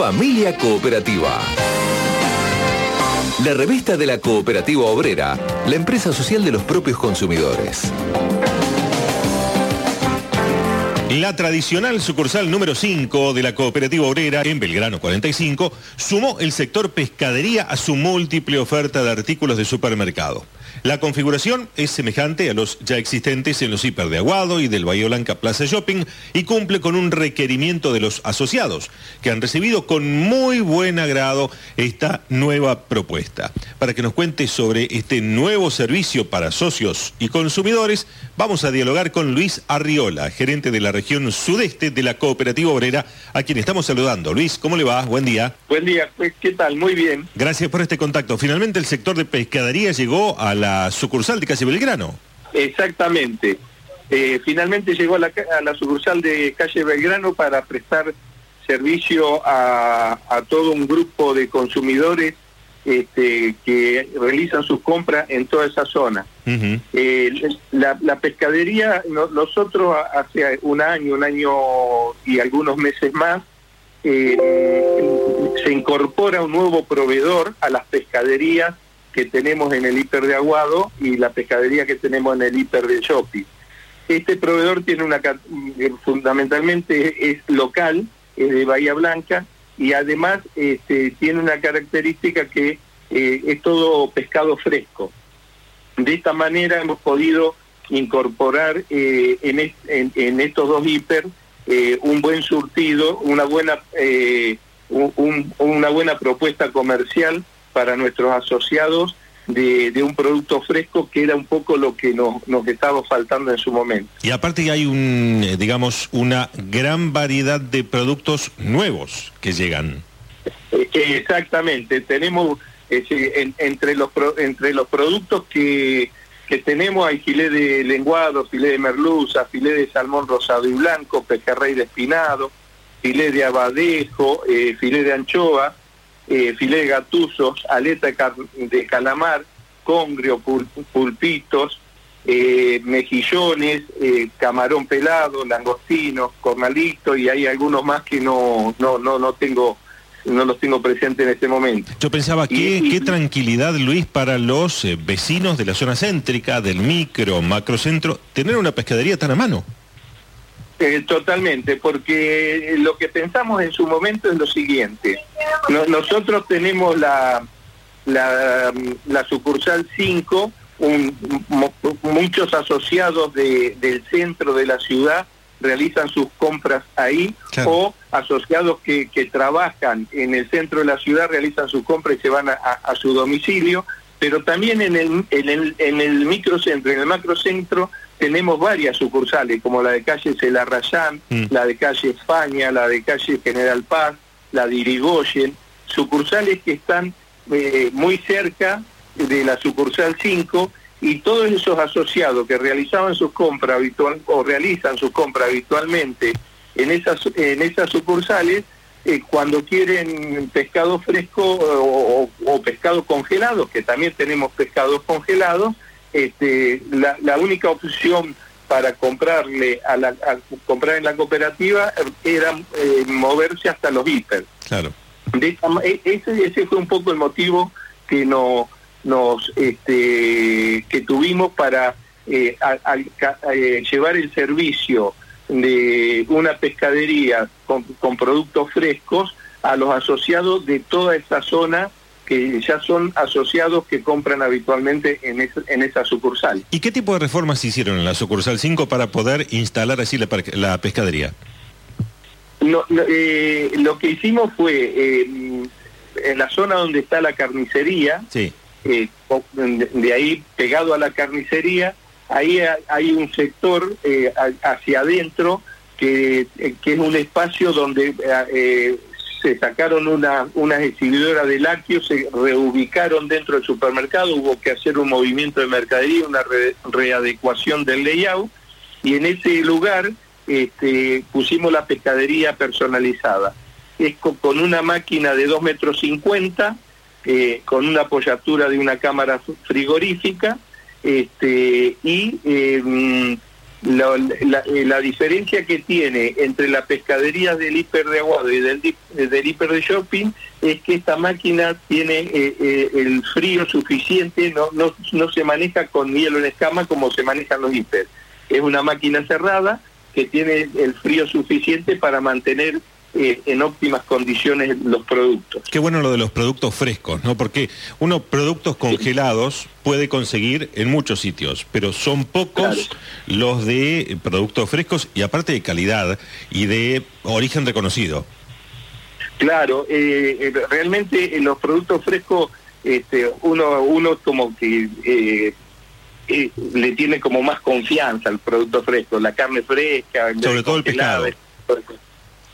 Familia Cooperativa. La revista de la Cooperativa Obrera, la empresa social de los propios consumidores. La tradicional sucursal número 5 de la Cooperativa Obrera en Belgrano 45 sumó el sector pescadería a su múltiple oferta de artículos de supermercado. La configuración es semejante a los ya existentes en los hiper de Aguado y del Bahía Blanca Plaza Shopping y cumple con un requerimiento de los asociados, que han recibido con muy buen agrado esta nueva propuesta. Para que nos cuente sobre este nuevo servicio para socios y consumidores, vamos a dialogar con Luis Arriola, gerente de la región sudeste de la Cooperativa Obrera, a quien estamos saludando. Luis, ¿cómo le va? Buen día. Buen día, pues, ¿qué tal? Muy bien. Gracias por este contacto. Finalmente el sector de pescadería llegó a la sucursal de Calle Belgrano. Exactamente. Eh, finalmente llegó a la, sucursal de Calle Belgrano para prestar servicio a, todo un grupo de consumidores este, que realizan sus compras en toda esa zona. Eh, la, pescadería, nosotros hace un año, un año y algunos meses más, eh, se incorpora un nuevo proveedor a las pescaderías que tenemos en el hiper de Aguado y la pescadería que tenemos en el hiper de Shopping. Este proveedor tiene una eh, fundamentalmente es local, es de Bahía Blanca y además este, tiene una característica que eh, es todo pescado fresco. De esta manera hemos podido incorporar eh, en, estos dos hiper un buen surtido, una buena, una buena propuesta comercial para nuestros asociados de, un producto fresco que era un poco lo que nos, nos estaba faltando en su momento. Y aparte hay un, eh, digamos, una gran variedad de productos nuevos que llegan. Eh, exactamente, tenemos eh, entre, los, entre los productos que, que tenemos hay filé de lenguado, filé de merluza, filé de salmón rosado y blanco, pejerrey de espinado, filé de abadejo, filé de anchoa, eh, filé de gatuzos, aleta de calamar, congrio, pulpitos, eh, mejillones, eh, camarón pelado, langostino, cornalito y hay algunos más que no, no, no, no tengo no los tengo presentes en este momento. Yo pensaba, que qué tranquilidad, Luis, para los vecinos de la zona céntrica, del micro, macrocentro, tener una pescadería tan a mano. Eh, totalmente, porque lo que pensamos en su momento es lo siguiente. nosotros tenemos la, la, sucursal 5, muchos asociados del centro de la ciudad realizan sus compras ahí o asociados que, trabajan en el centro de la ciudad realizan sus compras y se van a, su domicilio, pero también en el, en el, en el microcentro, en el macrocentro tenemos varias sucursales, como la de calle Celarrayán, mm. la de calle España, la de calle General Paz, la de Irigoyen, sucursales que están eh, muy cerca de la sucursal 5 y todos esos asociados que realizaban sus compras habitual o realizan sus compras habitualmente en esas en esas sucursales eh, cuando quieren pescado fresco o, o pescado congelado que también tenemos pescados congelados este, la, única opción para comprarle a, la, comprar en la cooperativa era eh, moverse hasta los hiper. Claro. E, ese, ese fue un poco el motivo que no, nos este, que tuvimos para eh, eh, llevar el servicio de una pescadería con, con productos frescos a los asociados de toda esta zona que ya son asociados que compran habitualmente en, en esa sucursal. ¿Y qué tipo de reformas se hicieron en la sucursal 5 para poder instalar así la, pescadería? Eh, lo que hicimos fue eh, en la zona donde está la carnicería, sí. Eh, de ahí pegado a la carnicería, ahí hay un sector hacia adentro que, que, es un espacio donde se sacaron una, unas exhibidoras de lácteos, se reubicaron dentro del supermercado, hubo que hacer un movimiento de mercadería, una readecuación del layout, y en ese lugar este, pusimos la pescadería personalizada. Es con, una máquina de 2 metros 50, eh, con una apoyatura de una cámara frigorífica, este, y em, la, diferencia que tiene entre la pescadería del hiper de aguado y del, del hiper de shopping es que esta máquina tiene el frío suficiente, no, no, no se maneja con hielo en escama como se manejan los hiper. Es una máquina cerrada que tiene el frío suficiente para mantener eh, en óptimas condiciones los productos. Qué bueno lo de los productos frescos, ¿no? Porque uno productos congelados puede conseguir en muchos sitios, pero son pocos los de productos frescos y aparte de calidad y de origen reconocido. Claro, eh, eh, realmente los productos frescos este, uno, uno como que le tiene como más confianza al producto fresco, la carne fresca, sobre todo el pescado.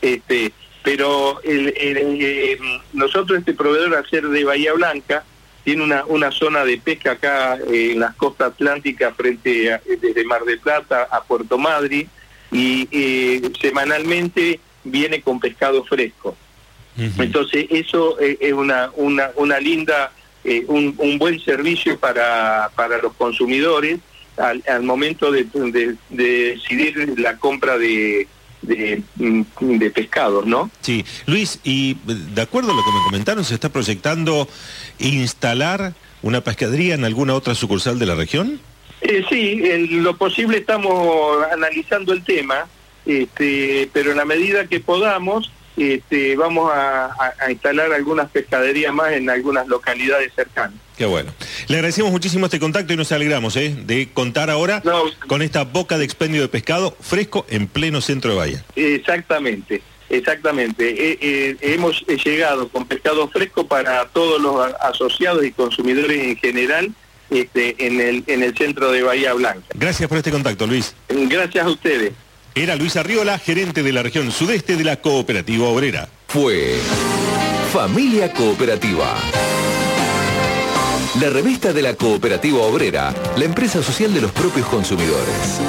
Este, pero el, eh, nosotros, este proveedor, al ser de Bahía Blanca, tiene una, una zona de pesca acá eh, en las costas atlánticas frente a, desde Mar de Plata a Puerto Madrid y eh, semanalmente viene con pescado fresco. Entonces eso es una, una, una linda, un, un, buen servicio para, para los consumidores al, al momento de, de, decidir la compra de, de, mm, de pescados, ¿no? Sí, Luis, y de acuerdo a lo que me comentaron, ¿se está proyectando instalar una pescadería en alguna otra sucursal de la región? Eh, sí, en lo posible estamos analizando el tema, este, pero en la medida que podamos, este, vamos a, instalar algunas pescaderías más en algunas localidades cercanas. Qué bueno. Le agradecemos muchísimo este contacto y nos alegramos ¿eh? de contar ahora con esta boca de expendio de pescado fresco en pleno centro de Bahía. Exactamente, exactamente. Eh, eh, hemos llegado con pescado fresco para todos los asociados y consumidores en general este, en, el, en el centro de Bahía Blanca. Gracias por este contacto, Luis. Gracias a ustedes. Era Luis Arriola, gerente de la región sudeste de la Cooperativa Obrera. Fue Familia Cooperativa. La revista de la Cooperativa Obrera, la empresa social de los propios consumidores.